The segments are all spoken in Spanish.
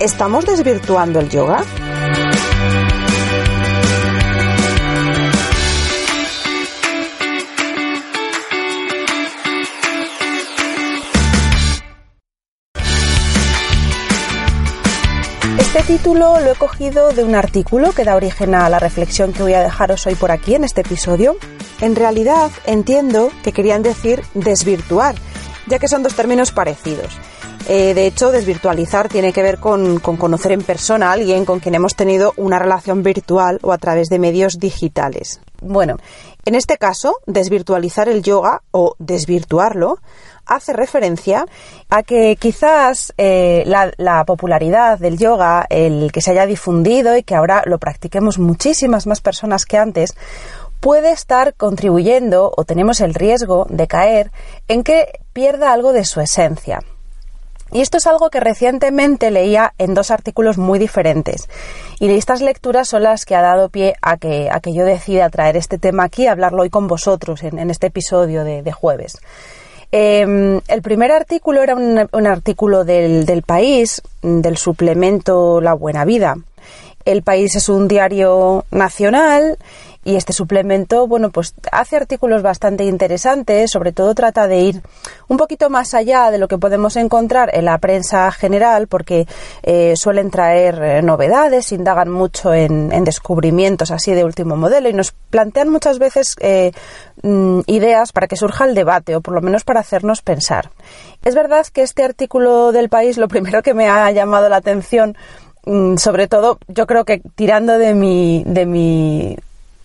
¿Estamos desvirtuando el yoga? Este título lo he cogido de un artículo que da origen a la reflexión que voy a dejaros hoy por aquí en este episodio. En realidad entiendo que querían decir desvirtuar, ya que son dos términos parecidos. Eh, de hecho, desvirtualizar tiene que ver con, conocer en persona a alguien con quien hemos tenido una relación virtual o a través de medios digitales. Bueno, en este caso, desvirtualizar el yoga o desvirtuarlo hace referencia a que quizás eh, la, la, popularidad del yoga, el que se haya difundido y que ahora lo practiquemos muchísimas más personas que antes, puede estar contribuyendo o tenemos el riesgo de caer en que pierda algo de su esencia. Y esto es algo que recientemente leía en dos artículos muy diferentes. Y estas lecturas son las que ha dado pie a que, a que yo decida traer este tema aquí, hablarlo hoy con vosotros en, este episodio de, jueves. Em, el primer artículo era un, artículo del, país, del suplemento La Buena Vida. El país es un diario nacional y este suplemento, bueno, pues hace artículos bastante interesantes, sobre todo trata de ir un poquito más allá de lo que podemos encontrar en la prensa general, porque eh, suelen traer eh, novedades, indagan mucho en, descubrimientos así de último modelo y nos plantean muchas veces eh, mm, ideas para que surja el debate o por lo menos para hacernos pensar. Es verdad que este artículo del país, lo primero que me ha llamado la atención mm, sobre todo yo creo que tirando de mi, de mi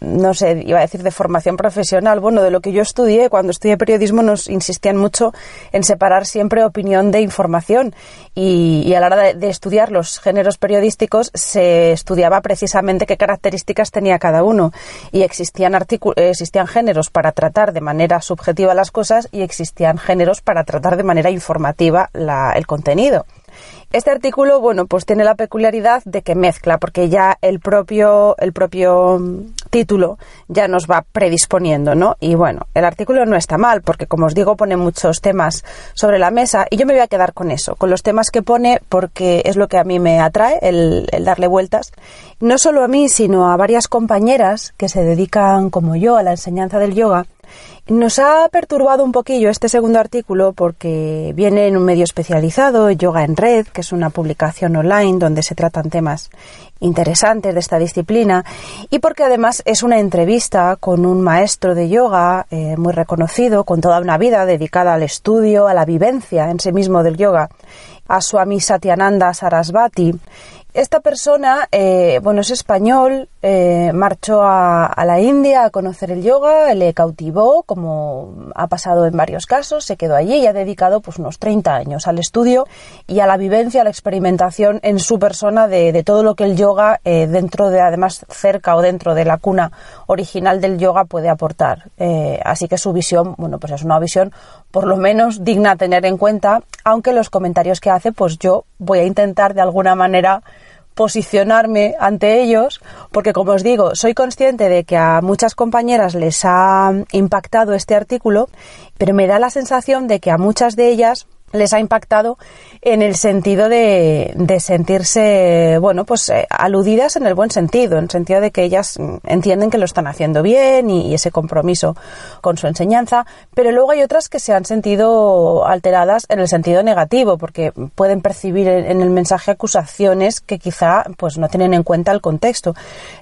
no sé, iba a decir de formación profesional, bueno, de lo que yo estudié, cuando estudié periodismo nos insistían mucho en separar siempre opinión de información. Y, a la hora de, estudiar los géneros periodísticos se estudiaba precisamente qué características tenía cada uno. Y existían, existían géneros para tratar de manera subjetiva las cosas y existían géneros para tratar de manera informativa el contenido. Este artículo, bueno, pues tiene la peculiaridad de que mezcla, porque ya el propio, el propio mm, título ya nos va predisponiendo, ¿no? Y bueno, el artículo no está mal, porque como os digo, pone muchos temas sobre la mesa y yo me voy a quedar con eso, con los temas que pone, porque es lo que a mí me atrae, el, el darle vueltas. No solo a mí, sino a varias compañeras que se dedican, como yo, a la enseñanza del yoga nos ha perturbado un poquillo este segundo artículo porque viene en un medio especializado, Yoga en Red, que es una publicación online donde se tratan temas interesantes de esta disciplina y porque además es una entrevista con un maestro de yoga eh, muy reconocido, con toda una vida dedicada al estudio, a la vivencia en sí mismo del yoga, a Swami Satyananda Sarasvati. Esta persona, eh, bueno, es español, eh, marchó a, la India a conocer el yoga, le cautivó, como ha pasado en varios casos, se quedó allí y ha dedicado pues unos 30 años al estudio y a la vivencia, a la experimentación en su persona de, todo lo que el yoga, eh, dentro de, además, cerca o dentro de la cuna original del yoga puede aportar. así que su visión, bueno, pues es una visión por lo menos digna a tener en cuenta, aunque los comentarios que hace, pues yo voy a intentar de alguna manera posicionarme ante ellos, porque como os digo, soy consciente de que a muchas compañeras les ha impactado este artículo, pero me da la sensación de que a muchas de ellas les ha impactado en el sentido de, de sentirse, bueno, pues eh, aludidas en el buen sentido, en el sentido de que ellas mm, entienden que lo están haciendo bien y, ese compromiso con su enseñanza, pero luego hay otras que se han sentido alteradas en el sentido negativo, porque pueden percibir en, el mensaje acusaciones que quizá pues no tienen en cuenta el contexto.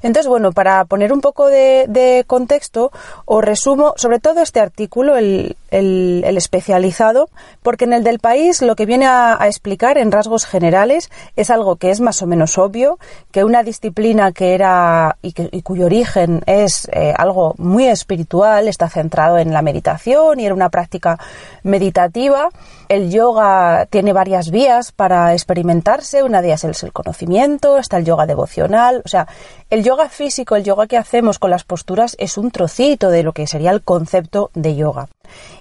Entonces, bueno, para poner un poco de, de contexto, os resumo sobre todo este artículo, el, el, especializado, porque en el del país lo que viene a, explicar en rasgos generales es algo que es más o menos obvio, que una disciplina que era y, cuyo origen es eh, algo muy espiritual, está centrado en la meditación y era una práctica meditativa. El yoga tiene varias vías para experimentarse, una de ellas es el conocimiento, está el yoga devocional, o sea, el yoga físico, el yoga que hacemos con las posturas es un trocito de lo que sería el concepto de yoga.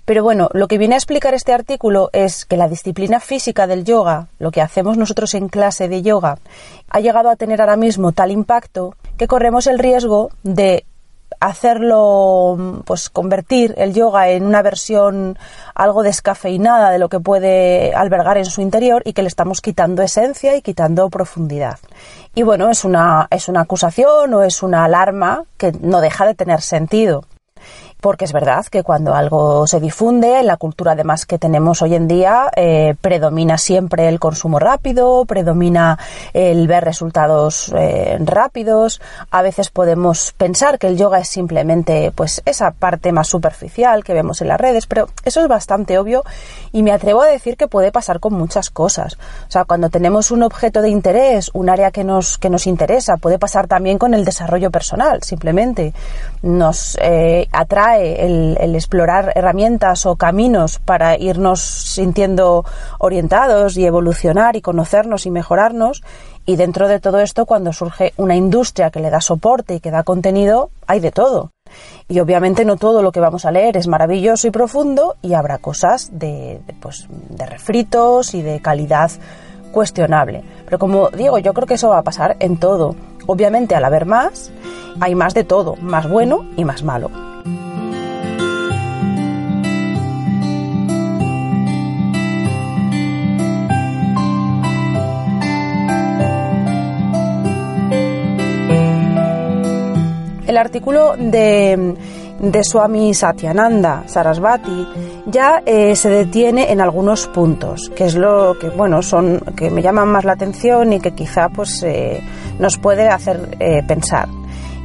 Pero bueno, lo que viene a explicar este artículo es que la disciplina física del yoga, lo que hacemos nosotros en clase de yoga, ha llegado a tener ahora mismo tal impacto que corremos el riesgo de hacerlo, pues convertir el yoga en una versión algo descafeinada de lo que puede albergar en su interior y que le estamos quitando esencia y quitando profundidad. Y bueno, es una, es una acusación o es una alarma que no deja de tener sentido porque es verdad que cuando algo se difunde, en la cultura además que tenemos hoy en día, eh, predomina siempre el consumo rápido, predomina el ver resultados eh, rápidos. A veces podemos pensar que el yoga es simplemente pues esa parte más superficial que vemos en las redes, pero eso es bastante obvio y me atrevo a decir que puede pasar con muchas cosas. O sea, cuando tenemos un objeto de interés, un área que nos, que nos interesa, puede pasar también con el desarrollo personal, simplemente nos eh, atrae el, explorar herramientas o caminos para irnos sintiendo orientados y evolucionar y conocernos y mejorarnos. Y dentro de todo esto, cuando surge una industria que le da soporte y que da contenido, hay de todo. Y obviamente no todo lo que vamos a leer es maravilloso y profundo y habrá cosas de, pues, de refritos y de calidad cuestionable. Pero como digo, yo creo que eso va a pasar en todo. Obviamente al haber más, hay más de todo, más bueno y más malo. El artículo de, de Swami Satyananda Sarasvati ya eh, se detiene en algunos puntos, que es lo que bueno son que me llaman más la atención y que quizá pues eh, nos puede hacer eh, pensar.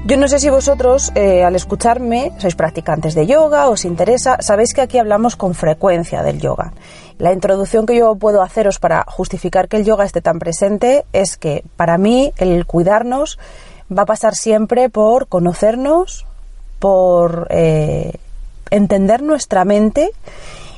Yo no sé si vosotros, al escucharme, sois practicantes de yoga, os interesa, sabéis que aquí hablamos con frecuencia del yoga. La introducción que yo puedo haceros para justificar que el yoga esté tan presente es que para mí el cuidarnos va a pasar siempre por conocernos, por eh, entender nuestra mente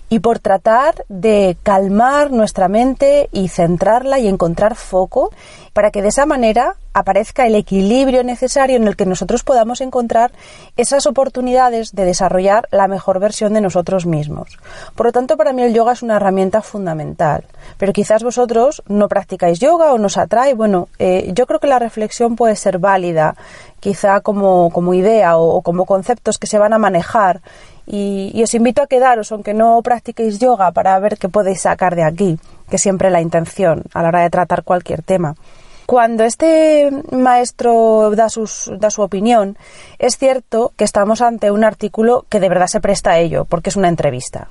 y por tratar de calmar nuestra mente y centrarla y encontrar foco para que de esa manera aparezca el equilibrio necesario en el que nosotros podamos encontrar esas oportunidades de desarrollar la mejor versión de nosotros mismos. Por lo tanto, para mí el yoga es una herramienta fundamental. Pero quizás vosotros no practicáis yoga o nos atrae. Bueno, eh, yo creo que la reflexión puede ser válida, quizá como, como idea o, como conceptos que se van a manejar. Y, os invito a quedaros, aunque no practiquéis yoga, para ver qué podéis sacar de aquí, que siempre la intención a la hora de tratar cualquier tema. Cuando este maestro da, da su opinión, es cierto que estamos ante un artículo que de verdad se presta a ello, porque es una entrevista.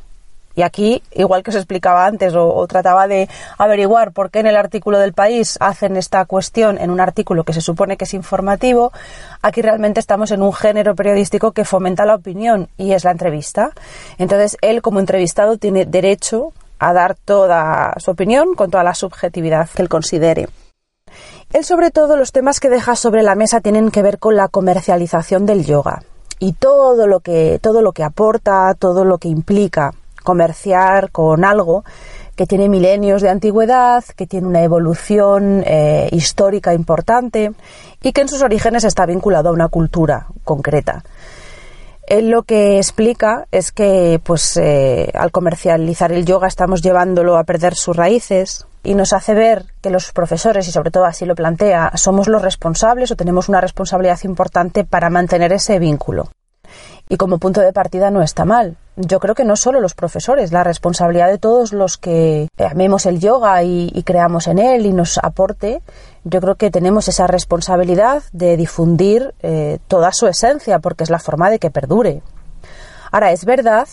Y aquí, igual que os explicaba antes, o, trataba de averiguar por qué en el artículo del país hacen esta cuestión en un artículo que se supone que es informativo, aquí realmente estamos en un género periodístico que fomenta la opinión y es la entrevista. Entonces, él como entrevistado tiene derecho a dar toda su opinión con toda la subjetividad que él considere. Él sobre todo los temas que deja sobre la mesa tienen que ver con la comercialización del yoga y todo lo que todo lo que aporta, todo lo que implica comerciar con algo que tiene milenios de antigüedad, que tiene una evolución eh, histórica importante y que en sus orígenes está vinculado a una cultura concreta. Él lo que explica es que pues eh, al comercializar el yoga estamos llevándolo a perder sus raíces, y nos hace ver que los profesores, y sobre todo así lo plantea, somos los responsables o tenemos una responsabilidad importante para mantener ese vínculo. Y como punto de partida no está mal. Yo creo que no solo los profesores, la responsabilidad de todos los que amemos el yoga y, creamos en él y nos aporte, yo creo que tenemos esa responsabilidad de difundir eh, toda su esencia, porque es la forma de que perdure. Ahora, es verdad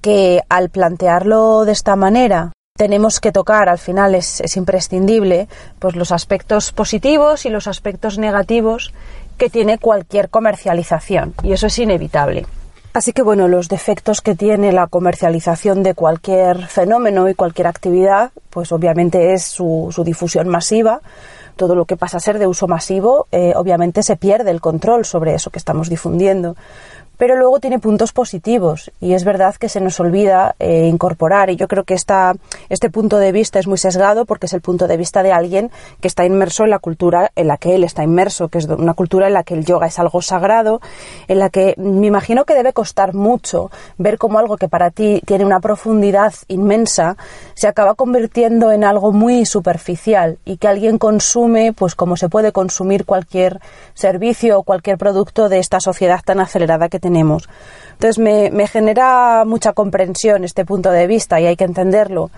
que al plantearlo de esta manera, tenemos que tocar, al final es, es, imprescindible, pues los aspectos positivos y los aspectos negativos que tiene cualquier comercialización, y eso es inevitable. Así que bueno, los defectos que tiene la comercialización de cualquier fenómeno y cualquier actividad, pues obviamente es su, difusión masiva. Todo lo que pasa a ser de uso masivo, eh, obviamente se pierde el control sobre eso que estamos difundiendo pero luego tiene puntos positivos y es verdad que se nos olvida eh, incorporar y yo creo que esta, este punto de vista es muy sesgado porque es el punto de vista de alguien que está inmerso en la cultura en la que él está inmerso, que es una cultura en la que el yoga es algo sagrado, en la que me imagino que debe costar mucho ver cómo algo que para ti tiene una profundidad inmensa se acaba convirtiendo en algo muy superficial y que alguien consume pues como se puede consumir cualquier servicio o cualquier producto de esta sociedad tan acelerada que Entonces me, genera mucha comprensión este punto de vista y hay que entenderlo.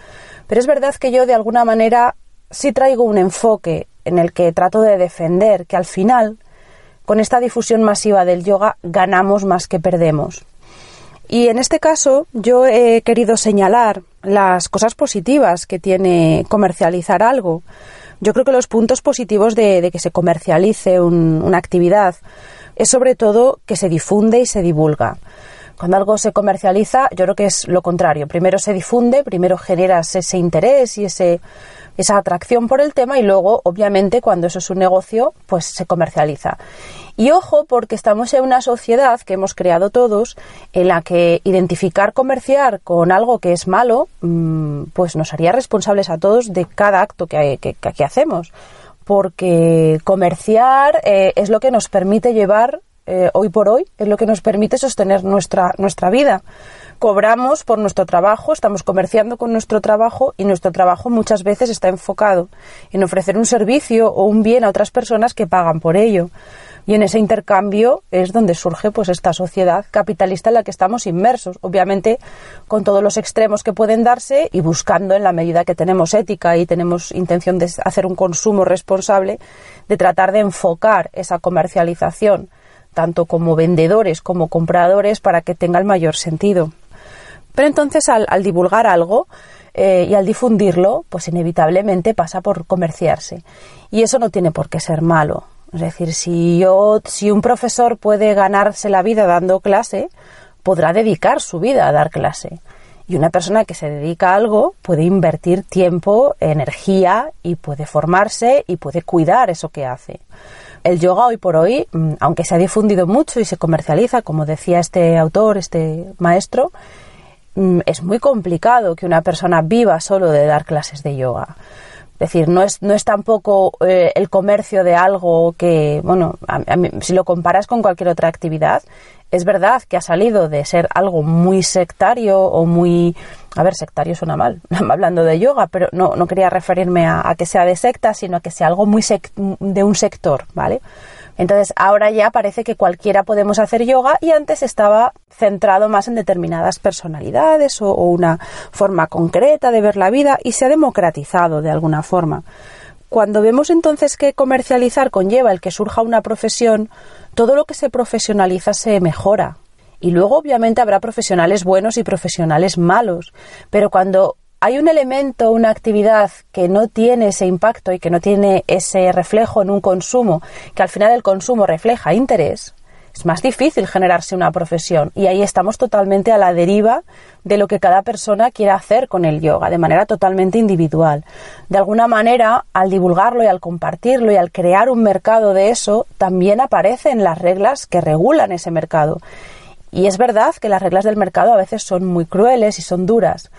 Pero es verdad que yo de alguna manera sí traigo un enfoque en el que trato de defender que al final, con esta difusión masiva del yoga, ganamos más que perdemos. Y en este caso yo he querido señalar las cosas positivas que tiene comercializar algo. Yo creo que los puntos positivos de, que se comercialice una actividad es sobre todo que se difunde y se divulga. Cuando algo se comercializa, yo creo que es lo contrario. Primero se difunde, primero generas ese interés y ese, esa atracción por el tema y luego, obviamente, cuando eso es un negocio, pues se comercializa. Y ojo, porque estamos en una sociedad que hemos creado todos, en la que identificar comerciar con algo que es malo, mm, pues nos haría responsables a todos de cada acto que, que hacemos porque comerciar eh, es lo que nos permite llevar eh, hoy por hoy, es lo que nos permite sostener nuestra, nuestra vida. Cobramos por nuestro trabajo, estamos comerciando con nuestro trabajo y nuestro trabajo muchas veces está enfocado en ofrecer un servicio o un bien a otras personas que pagan por ello. Y en ese intercambio es donde surge pues esta sociedad capitalista en la que estamos inmersos, obviamente con todos los extremos que pueden darse y buscando en la medida que tenemos ética y tenemos intención de hacer un consumo responsable, de tratar de enfocar esa comercialización tanto como vendedores como compradores para que tenga el mayor sentido. Pero entonces al, divulgar algo, eh, y al difundirlo, pues inevitablemente pasa por comerciarse. Y eso no tiene por qué ser malo. Es decir, si yo, si un profesor puede ganarse la vida dando clase, podrá dedicar su vida a dar clase. Y una persona que se dedica a algo puede invertir tiempo, energía y puede formarse y puede cuidar eso que hace. El yoga hoy por hoy, mm, aunque se ha difundido mucho y se comercializa, como decía este autor, este maestro, mm, es muy complicado que una persona viva solo de dar clases de yoga. Es decir, no es, no es tampoco eh, el comercio de algo que, bueno, si lo comparas con cualquier otra actividad, es verdad que ha salido de ser algo muy sectario o muy... A ver, sectario suena mal, hablando de yoga, pero no, no quería referirme a, a, que sea de secta, sino a que sea algo muy de un sector, ¿vale? Entonces, ahora ya parece que cualquiera podemos hacer yoga y antes estaba centrado más en determinadas personalidades o, una forma concreta de ver la vida y se ha democratizado de alguna forma. Cuando vemos entonces que comercializar conlleva el que surja una profesión, todo lo que se profesionaliza se mejora. Y luego obviamente habrá profesionales buenos y profesionales malos, pero cuando hay un elemento, una actividad que no tiene ese impacto y que no tiene ese reflejo en un consumo, que al final el consumo refleja interés, es más difícil generarse una profesión y ahí estamos totalmente a la deriva de lo que cada persona quiera hacer con el yoga, de manera totalmente individual. De alguna manera, al divulgarlo y al compartirlo y al crear un mercado de eso, también aparecen las reglas que regulan ese mercado. Y es verdad que las reglas del mercado a veces son muy crueles y son duras,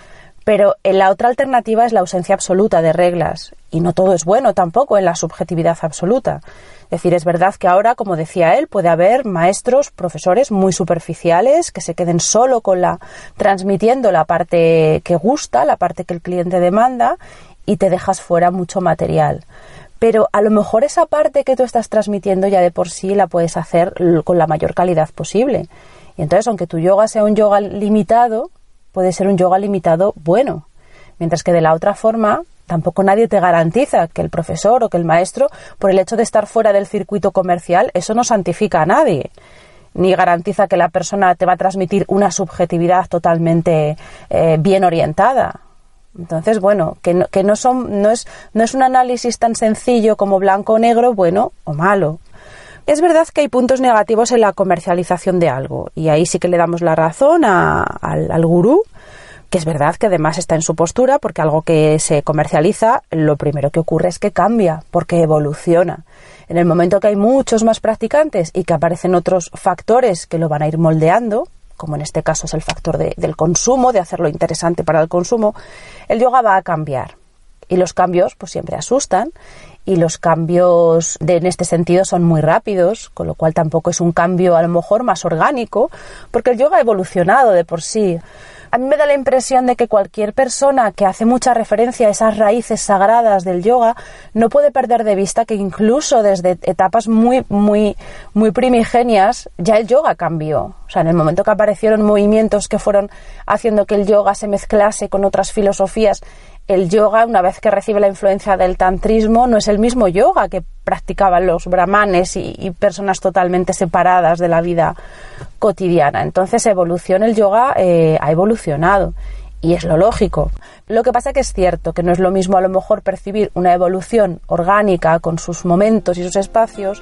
pero en la otra alternativa es la ausencia absoluta de reglas, y no todo es bueno tampoco en la subjetividad absoluta. Es decir, es verdad que ahora, como decía él, puede haber maestros, profesores muy superficiales que se queden solo con la transmitiendo la parte que gusta, la parte que el cliente demanda y te dejas fuera mucho material. Pero a lo mejor esa parte que tú estás transmitiendo ya de por sí la puedes hacer con la mayor calidad posible Y entonces, aunque tu yoga sea un yoga limitado, puede ser un yoga limitado bueno. Mientras que de la otra forma, tampoco nadie te garantiza que el profesor o que el maestro, por el hecho de estar fuera del circuito comercial, eso no santifica a nadie ni garantiza que la persona te va a transmitir una subjetividad totalmente eh, bien orientada. Entonces, bueno, que no, que no, son, no, es, no es un análisis tan sencillo como blanco o negro, bueno o malo. Es verdad que hay puntos negativos en la comercialización de algo, y ahí sí que le damos la razón al, al gurú, que es verdad que además está en su postura, porque algo que se comercializa, lo primero que ocurre es que cambia, porque evoluciona. En el momento que hay muchos más practicantes y que aparecen otros factores que lo van a ir moldeando, como en este caso es el factor del consumo, de hacerlo interesante para el consumo, el yoga va a cambiar. Y los cambios pues siempre asustan y los cambios de, en este sentido son muy rápidos, con lo cual tampoco es un cambio a lo mejor más orgánico, porque el yoga ha evolucionado de por sí. A mí me da la impresión de que cualquier persona que hace mucha referencia a esas raíces sagradas del yoga no puede perder de vista que incluso desde etapas muy, muy, muy primigenias ya el yoga cambió. O sea, en el momento que aparecieron movimientos que fueron haciendo que el yoga se mezclase con otras filosofías, el yoga, una vez que recibe la influencia del tantrismo, no es el mismo yoga que practicaban los brahmanes y, personas totalmente separadas de la vida cotidiana. Entonces, el yoga eh, ha evolucionado y es lo lógico. Lo que pasa que es cierto que no es lo mismo a lo mejor percibir una evolución orgánica con sus momentos y sus espacios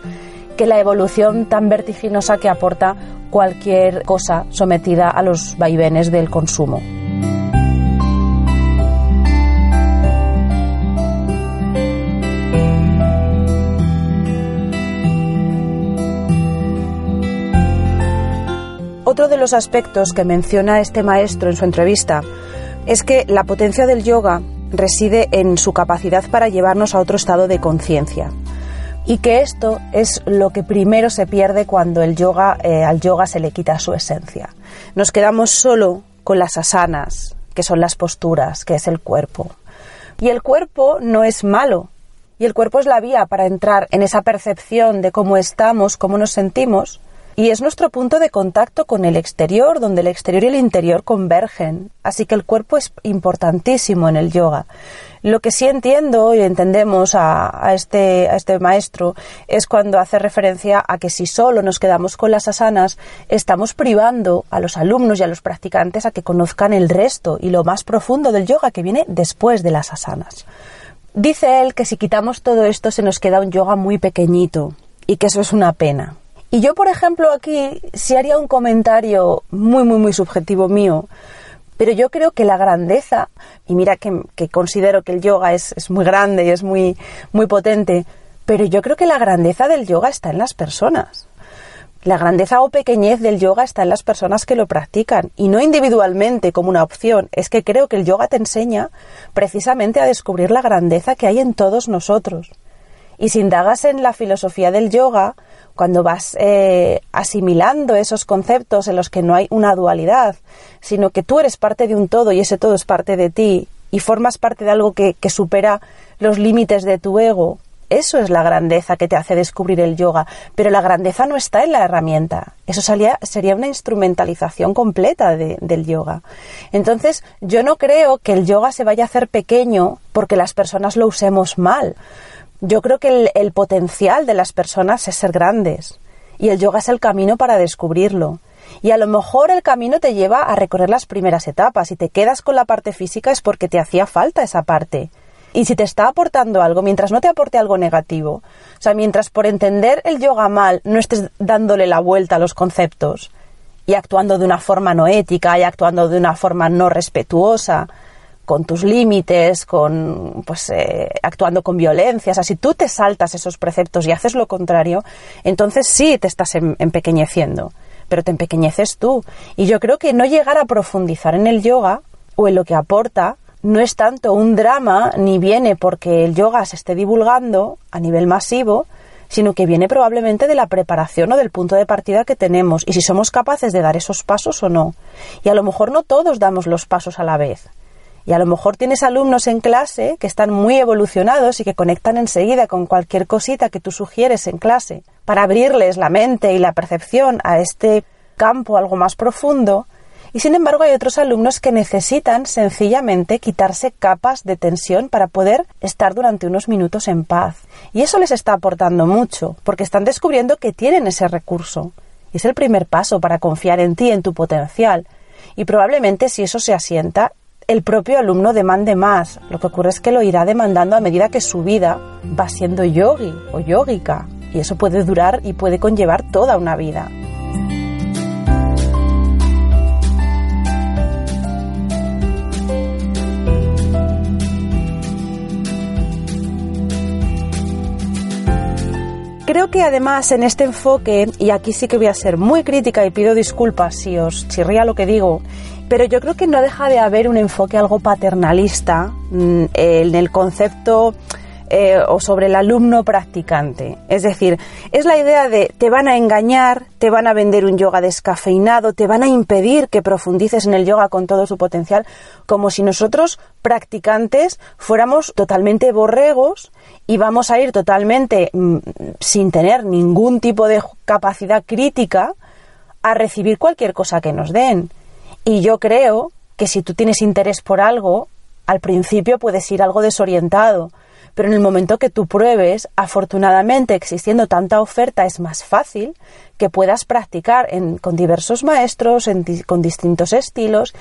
que la evolución tan vertiginosa que aporta cualquier cosa sometida a los vaivenes del consumo. Otro de los aspectos que menciona este maestro en su entrevista es que la potencia del yoga reside en su capacidad para llevarnos a otro estado de conciencia y que esto es lo que primero se pierde cuando el yoga, eh, al yoga se le quita su esencia. Nos quedamos solo con las asanas, que son las posturas, que es el cuerpo. Y el cuerpo no es malo, y el cuerpo es la vía para entrar en esa percepción de cómo estamos, cómo nos sentimos, y es nuestro punto de contacto con el exterior, donde el exterior y el interior convergen. Así que el cuerpo es importantísimo en el yoga. Lo que sí entiendo y entendemos a, este, a este maestro es cuando hace referencia a que si solo nos quedamos con las asanas, estamos privando a los alumnos y a los practicantes a que conozcan el resto y lo más profundo del yoga que viene después de las asanas. Dice él que si quitamos todo esto se nos queda un yoga muy pequeñito y que eso es una pena. Y yo, por ejemplo, aquí sí haría un comentario muy, muy, muy subjetivo mío, pero yo creo que la grandeza, y mira que, considero que el yoga es, es, muy grande y es muy, muy potente, pero yo creo que la grandeza del yoga está en las personas. La grandeza o pequeñez del yoga está en las personas que lo practican y no individualmente como una opción. Es que creo que el yoga te enseña precisamente a descubrir la grandeza que hay en todos nosotros. Y si indagas en la filosofía del yoga, cuando vas eh, asimilando esos conceptos en los que no hay una dualidad, sino que tú eres parte de un todo y ese todo es parte de ti y formas parte de algo que, supera los límites de tu ego, eso es la grandeza que te hace descubrir el yoga, pero la grandeza no está en la herramienta. Eso sería, sería una instrumentalización completa del yoga. Entonces, yo no creo que el yoga se vaya a hacer pequeño porque las personas lo usemos mal yo creo que el, potencial de las personas es ser grandes y el yoga es el camino para descubrirlo. Y a lo mejor el camino te lleva a recorrer las primeras etapas. y te quedas con la parte física es porque te hacía falta esa parte. Y si te está aportando algo, mientras no te aporte algo negativo, o sea, mientras por entender el yoga mal no estés dándole la vuelta a los conceptos y actuando de una forma no ética y actuando de una forma no respetuosa, con tus límites, con pues eh, actuando con violencia. O sea, si tú te saltas esos preceptos y haces lo contrario, entonces sí te estás em, empequeñeciendo, pero te empequeñeces tú. Y yo creo que no llegar a profundizar en el yoga o en lo que aporta no es tanto un drama ni viene porque el yoga se esté divulgando a nivel masivo, sino que viene probablemente de la preparación o del punto de partida que tenemos y si somos capaces de dar esos pasos o no. Y a lo mejor no todos damos los pasos a la vez. Y a lo mejor tienes alumnos en clase que están muy evolucionados y que conectan enseguida con cualquier cosita que tú sugieres en clase para abrirles la mente y la percepción a este campo algo más profundo, y sin embargo hay otros alumnos que necesitan sencillamente quitarse capas de tensión para poder estar durante unos minutos en paz. Y eso les está aportando mucho, porque están descubriendo que tienen ese recurso. Y es el primer paso para confiar en ti, en tu potencial. Y probablemente si eso se asienta, el propio alumno demande más. Lo que ocurre es que lo irá demandando a medida que su vida va siendo yogi o yógica. Y eso puede durar y puede conllevar toda una vida. Creo que además en este enfoque, y aquí sí que voy a ser muy crítica y pido disculpas si os chirría lo que digo, pero yo creo que no deja de haber un enfoque algo paternalista mm, en el concepto eh, o sobre el alumno practicante. Es decir, es la idea de te van a engañar, te van a vender un yoga descafeinado, te van a impedir que profundices en el yoga con todo su potencial, como si nosotros practicantes fuéramos totalmente borregos y vamos a ir totalmente mm, sin tener ningún tipo de capacidad crítica a recibir cualquier cosa que nos den. Y yo creo que si tú tienes interés por algo, al principio puedes ir algo desorientado pero en el momento que tú pruebes, afortunadamente existiendo tanta oferta es más fácil que puedas practicar con diversos maestros, con distintos estilos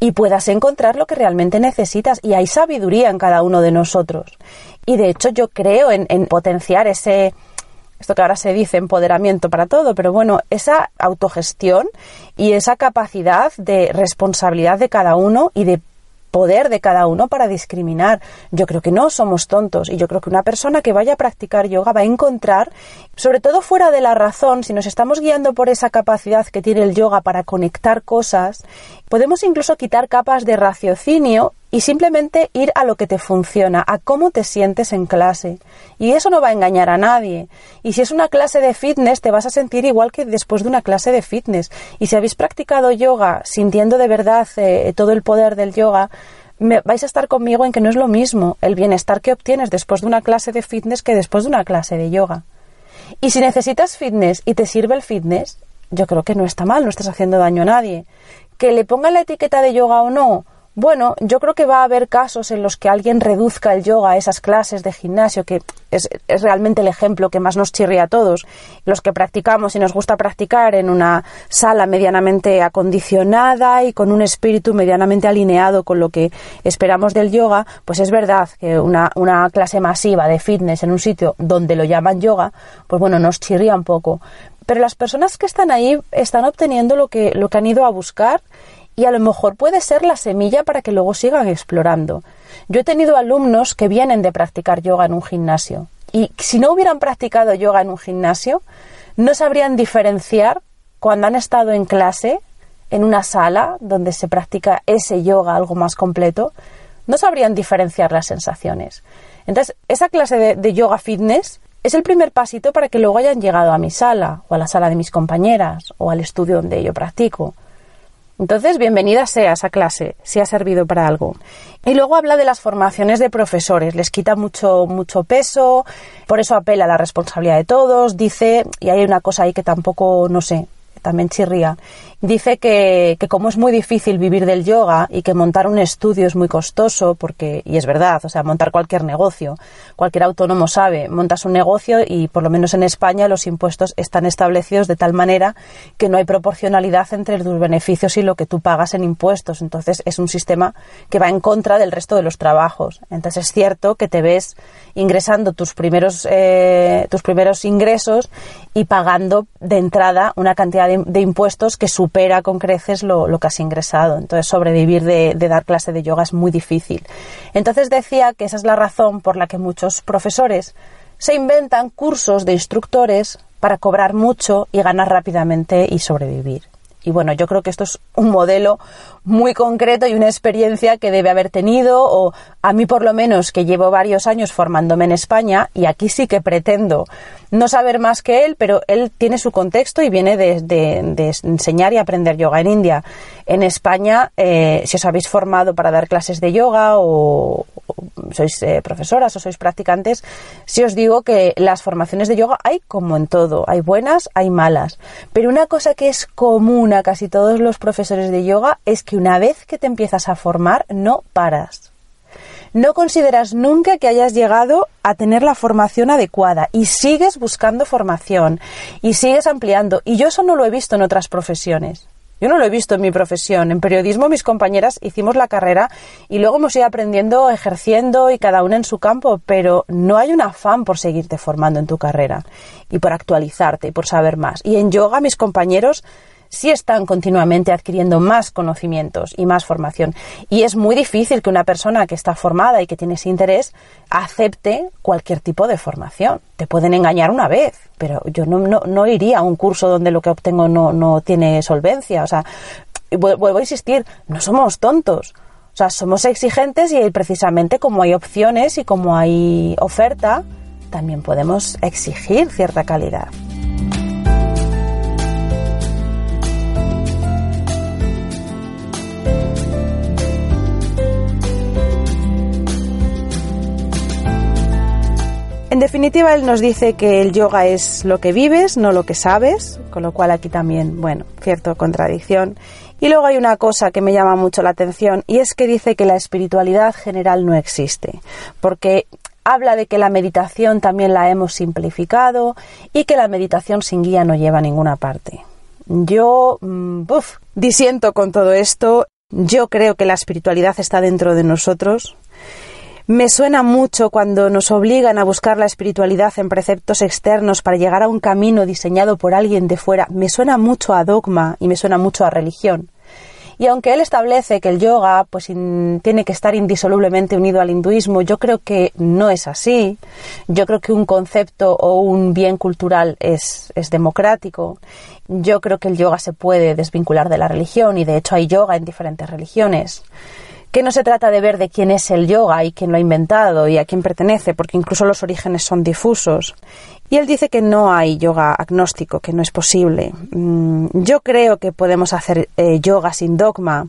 y puedas encontrar lo que realmente necesitas. Y hay sabiduría en cada uno de nosotros. Y de hecho yo creo en, en potenciar ese, esto que ahora se dice empoderamiento para todo, pero bueno, esa autogestión y esa capacidad de responsabilidad de cada uno y de poder de cada uno para discriminar. Yo creo que no somos tontos y yo creo que una persona que vaya a practicar yoga va a encontrar, sobre todo fuera de la razón, si nos estamos guiando por esa capacidad que tiene el yoga para conectar cosas, podemos incluso quitar capas de raciocinio y simplemente ir a lo que te funciona, a cómo te sientes en clase. Y eso no va a engañar a nadie. Y si es una clase de fitness, te vas a sentir igual que después de una clase de fitness. Y si habéis practicado yoga sintiendo de verdad eh, todo el poder del yoga, vais a estar conmigo en que no es lo mismo el bienestar que obtienes después de una clase de fitness que después de una clase de yoga. Y si necesitas fitness y te sirve el fitness, yo creo que no está mal, no estás haciendo daño a nadie. Que le ponga la etiqueta de yoga o no, bueno, yo creo que va a haber casos en los que alguien reduzca el yoga a esas clases de gimnasio, que es, realmente el ejemplo que más nos chirría a todos. Los que practicamos y nos gusta practicar en una sala medianamente acondicionada y con un espíritu medianamente alineado con lo que esperamos del yoga, pues es verdad que una, una clase masiva de fitness en un sitio donde lo llaman yoga, pues bueno, nos chirría un poco. Pero las personas que están ahí están obteniendo lo que, lo que han ido a buscar y a lo mejor puede ser la semilla para que luego sigan explorando. Yo he tenido alumnos que vienen de practicar yoga en un gimnasio y si no hubieran practicado yoga en un gimnasio, no sabrían diferenciar cuando han estado en clase, en una sala donde se practica ese yoga algo más completo, no sabrían diferenciar las sensaciones. Entonces, esa clase de, de yoga fitness es el primer pasito para que luego hayan llegado a mi sala o a la sala de mis compañeras o al estudio donde yo practico. Entonces, bienvenida sea esa clase, si ha servido para algo. Y luego habla de las formaciones de profesores, les quita mucho, mucho peso, por eso apela a la responsabilidad de todos, dice, y hay una cosa ahí que tampoco, no sé, también chirría, dice que, que, como es muy difícil vivir del yoga y que montar un estudio es muy costoso, porque, y es verdad, o sea, montar cualquier negocio, cualquier autónomo sabe, montas un negocio y por lo menos en España los impuestos están establecidos de tal manera que no hay proporcionalidad entre tus beneficios y lo que tú pagas en impuestos. Entonces es un sistema que va en contra del resto de los trabajos. Entonces es cierto que te ves ingresando tus primeros, eh, tus primeros ingresos y pagando de entrada una cantidad de, impuestos que supera con creces lo, que has ingresado. Entonces, sobrevivir de, de, dar clase de yoga es muy difícil. Entonces, decía que esa es la razón por la que muchos profesores se inventan cursos de instructores para cobrar mucho y ganar rápidamente y sobrevivir. Y bueno, yo creo que esto es un modelo muy concreto y una experiencia que debe haber tenido, o a mí por lo menos, que llevo varios años formándome en España, y aquí sí que pretendo no saber más que él, pero él tiene su contexto y viene de, enseñar y aprender yoga en India. En España, eh, si os habéis formado para dar clases de yoga o sois eh, profesoras o sois practicantes, si os digo que las formaciones de yoga hay como en todo, hay buenas, hay malas. Pero una cosa que es común a casi todos los profesores de yoga es que una vez que te empiezas a formar, no paras no consideras nunca que hayas llegado a tener la formación adecuada y sigues buscando formación y sigues ampliando. Y yo eso no lo he visto en otras profesiones. Yo no lo he visto en mi profesión. En periodismo mis compañeras hicimos la carrera y luego hemos ido aprendiendo, ejerciendo y cada una en su campo, pero no hay un afán por seguirte formando en tu carrera y por actualizarte y por saber más. Y en yoga mis compañeros sí están continuamente adquiriendo más conocimientos y más formación. Y es muy difícil que una persona que está formada y que tiene ese interés acepte cualquier tipo de formación. Te pueden engañar una vez, pero yo no, no, iría a un curso donde lo que obtengo no, no tiene solvencia. O sea, vuelvo a insistir, no somos tontos. O sea, somos exigentes y precisamente como hay opciones y como hay oferta, también podemos exigir cierta calidad. En definitiva, él nos dice que el yoga es lo que vives, no lo que sabes, con lo cual aquí también, bueno, cierta contradicción. Y luego hay una cosa que me llama mucho la atención y es que dice que la espiritualidad general no existe, porque habla de que la meditación también la hemos simplificado y que la meditación sin guía no lleva a ninguna parte. Yo, mm, disiento con todo esto. Yo creo que la espiritualidad está dentro de nosotros. Me suena mucho cuando nos obligan a buscar la espiritualidad en preceptos externos para llegar a un camino diseñado por alguien de fuera. Me suena mucho a dogma y me suena mucho a religión. Y aunque él establece que el yoga pues tiene que estar indisolublemente unido al hinduismo, yo creo que no es así. Yo creo que un concepto o un bien cultural es, es democrático. Yo creo que el yoga se puede desvincular de la religión y de hecho hay yoga en diferentes religiones que no se trata de ver de quién es el yoga y quién lo ha inventado y a quién pertenece, porque incluso los orígenes son difusos. Y él dice que no hay yoga agnóstico, que no es posible. Mm, yo creo que podemos hacer eh, yoga sin dogma.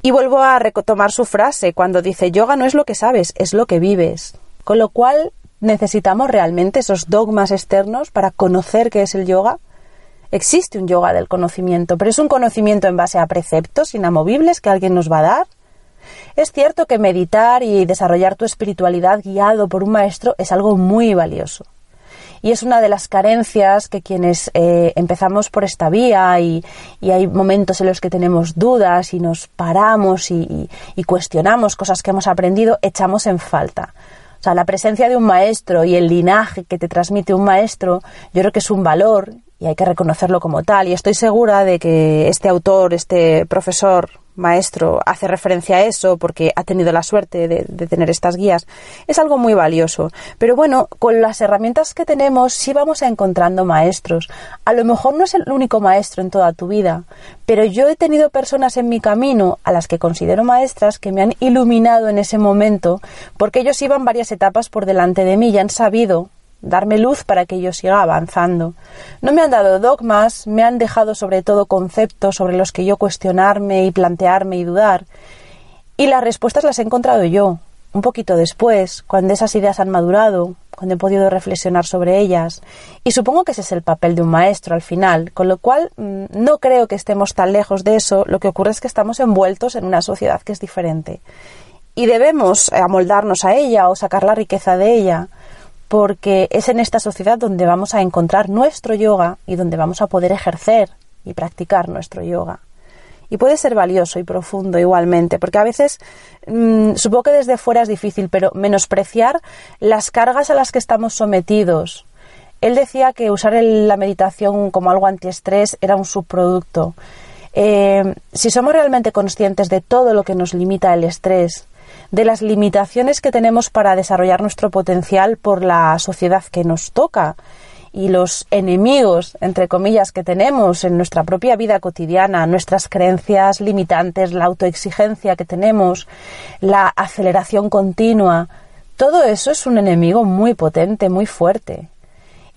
Y vuelvo a retomar su frase cuando dice yoga no es lo que sabes, es lo que vives. Con lo cual necesitamos realmente esos dogmas externos para conocer qué es el yoga. Existe un yoga del conocimiento, pero es un conocimiento en base a preceptos inamovibles que alguien nos va a dar es cierto que meditar y desarrollar tu espiritualidad guiado por un maestro es algo muy valioso. Y es una de las carencias que quienes eh, empezamos por esta vía y, hay momentos en los que tenemos dudas y nos paramos y, y cuestionamos cosas que hemos aprendido, echamos en falta. O sea, la presencia de un maestro y el linaje que te transmite un maestro, yo creo que es un valor y hay que reconocerlo como tal. Y estoy segura de que este autor, este profesor maestro hace referencia a eso porque ha tenido la suerte de, tener estas guías, es algo muy valioso. Pero bueno, con las herramientas que tenemos sí vamos encontrando maestros. A lo mejor no es el único maestro en toda tu vida, pero yo he tenido personas en mi camino a las que considero maestras que me han iluminado en ese momento porque ellos iban varias etapas por delante de mí y han sabido darme luz para que yo siga avanzando. No me han dado dogmas, me han dejado sobre todo conceptos sobre los que yo cuestionarme y plantearme y dudar. Y las respuestas las he encontrado yo, un poquito después, cuando esas ideas han madurado, cuando he podido reflexionar sobre ellas. Y supongo que ese es el papel de un maestro al final, con lo cual mm, no creo que estemos tan lejos de eso, lo que ocurre es que estamos envueltos en una sociedad que es diferente. Y debemos amoldarnos a ella o sacar la riqueza de ella porque es en esta sociedad donde vamos a encontrar nuestro yoga y donde vamos a poder ejercer y practicar nuestro yoga. Y puede ser valioso y profundo igualmente, porque a veces mm, supongo que desde fuera es difícil, pero menospreciar las cargas a las que estamos sometidos. Él decía que usar la meditación como algo antiestrés era un subproducto. Eh, si somos realmente conscientes de todo lo que nos limita el estrés, de las limitaciones que tenemos para desarrollar nuestro potencial por la sociedad que nos toca y los enemigos, entre comillas, que tenemos en nuestra propia vida cotidiana, nuestras creencias limitantes, la autoexigencia que tenemos, la aceleración continua, todo eso es un enemigo muy potente, muy fuerte.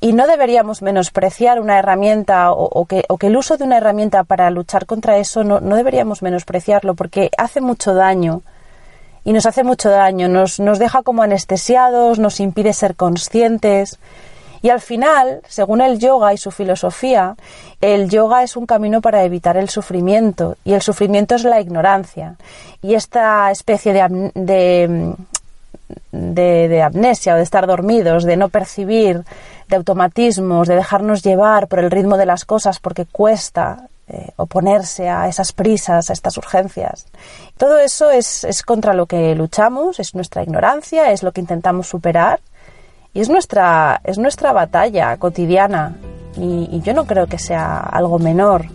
Y no deberíamos menospreciar una herramienta o, que, el uso de una herramienta para luchar contra eso no, no deberíamos menospreciarlo porque hace mucho daño y nos hace mucho daño, nos, nos deja como anestesiados, nos impide ser conscientes. Y al final, según el yoga y su filosofía, el yoga es un camino para evitar el sufrimiento y el sufrimiento es la ignorancia. Y esta especie de, de, de, amnesia o de estar dormidos, de no percibir, de automatismos, de dejarnos llevar por el ritmo de las cosas porque cuesta eh, oponerse a esas prisas, a estas urgencias. Todo eso es, es contra lo que luchamos, es nuestra ignorancia, es lo que intentamos superar y es nuestra, es nuestra batalla cotidiana y yo no creo que sea algo menor.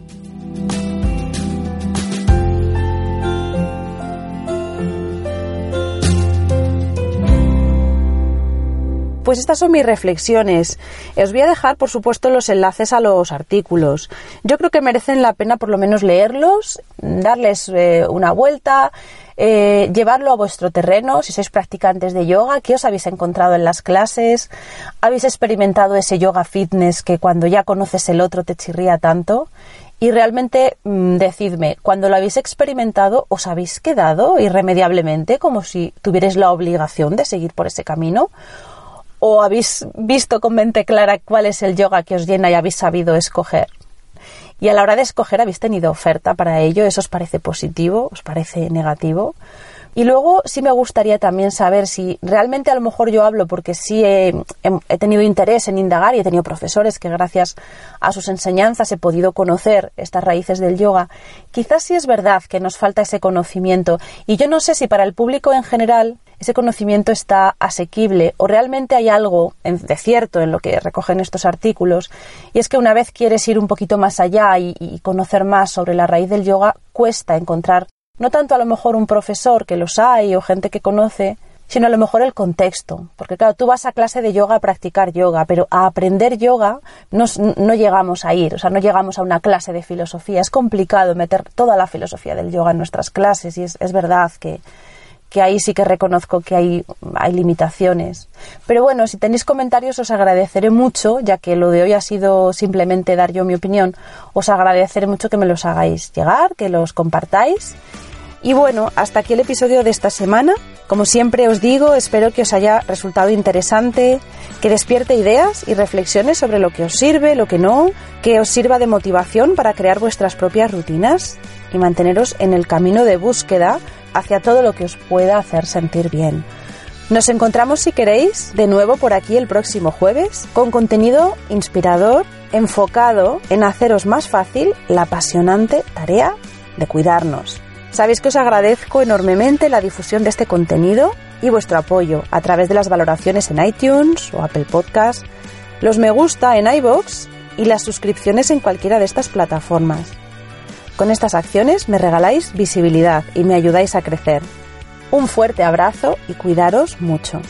Pues estas son mis reflexiones. Os voy a dejar, por supuesto, los enlaces a los artículos. Yo creo que merecen la pena por lo menos leerlos, darles eh, una vuelta, eh, llevarlo a vuestro terreno, si sois practicantes de yoga, qué os habéis encontrado en las clases, habéis experimentado ese yoga fitness que cuando ya conoces el otro te chirría tanto. Y realmente mm, decidme, cuando lo habéis experimentado, ¿os habéis quedado irremediablemente como si tuvierais la obligación de seguir por ese camino? O habéis visto con mente clara cuál es el yoga que os llena y habéis sabido escoger. Y a la hora de escoger habéis tenido oferta para ello, ¿eso os parece positivo? ¿Os parece negativo? Y luego sí me gustaría también saber si realmente a lo mejor yo hablo porque sí he, he, tenido interés en indagar y he tenido profesores que gracias a sus enseñanzas he podido conocer estas raíces del yoga. Quizás sí es verdad que nos falta ese conocimiento y yo no sé si para el público en general ese conocimiento está asequible o realmente hay algo de cierto en lo que recogen estos artículos y es que una vez quieres ir un poquito más allá y, conocer más sobre la raíz del yoga cuesta encontrar no tanto a lo mejor un profesor que los hay o gente que conoce sino a lo mejor el contexto. Porque claro, tú vas a clase de yoga a practicar yoga, pero a aprender yoga no, no, llegamos a ir, o sea, no llegamos a una clase de filosofía. Es complicado meter toda la filosofía del yoga en nuestras clases y es, es verdad que, que ahí sí que reconozco que hay, hay limitaciones. Pero bueno, si tenéis comentarios os agradeceré mucho, ya que lo de hoy ha sido simplemente dar yo mi opinión, os agradeceré mucho que me los hagáis llegar, que los compartáis. Y bueno, hasta aquí el episodio de esta semana. Como siempre os digo, espero que os haya resultado interesante, que despierte ideas y reflexiones sobre lo que os sirve, lo que no, que os sirva de motivación para crear vuestras propias rutinas y manteneros en el camino de búsqueda hacia todo lo que os pueda hacer sentir bien. Nos encontramos, si queréis, de nuevo por aquí el próximo jueves con contenido inspirador enfocado en haceros más fácil la apasionante tarea de cuidarnos. Sabéis que os agradezco enormemente la difusión de este contenido y vuestro apoyo a través de las valoraciones en iTunes o Apple Podcast, los me gusta en iBox y las suscripciones en cualquiera de estas plataformas. Con estas acciones me regaláis visibilidad y me ayudáis a crecer. Un fuerte abrazo y cuidaros mucho.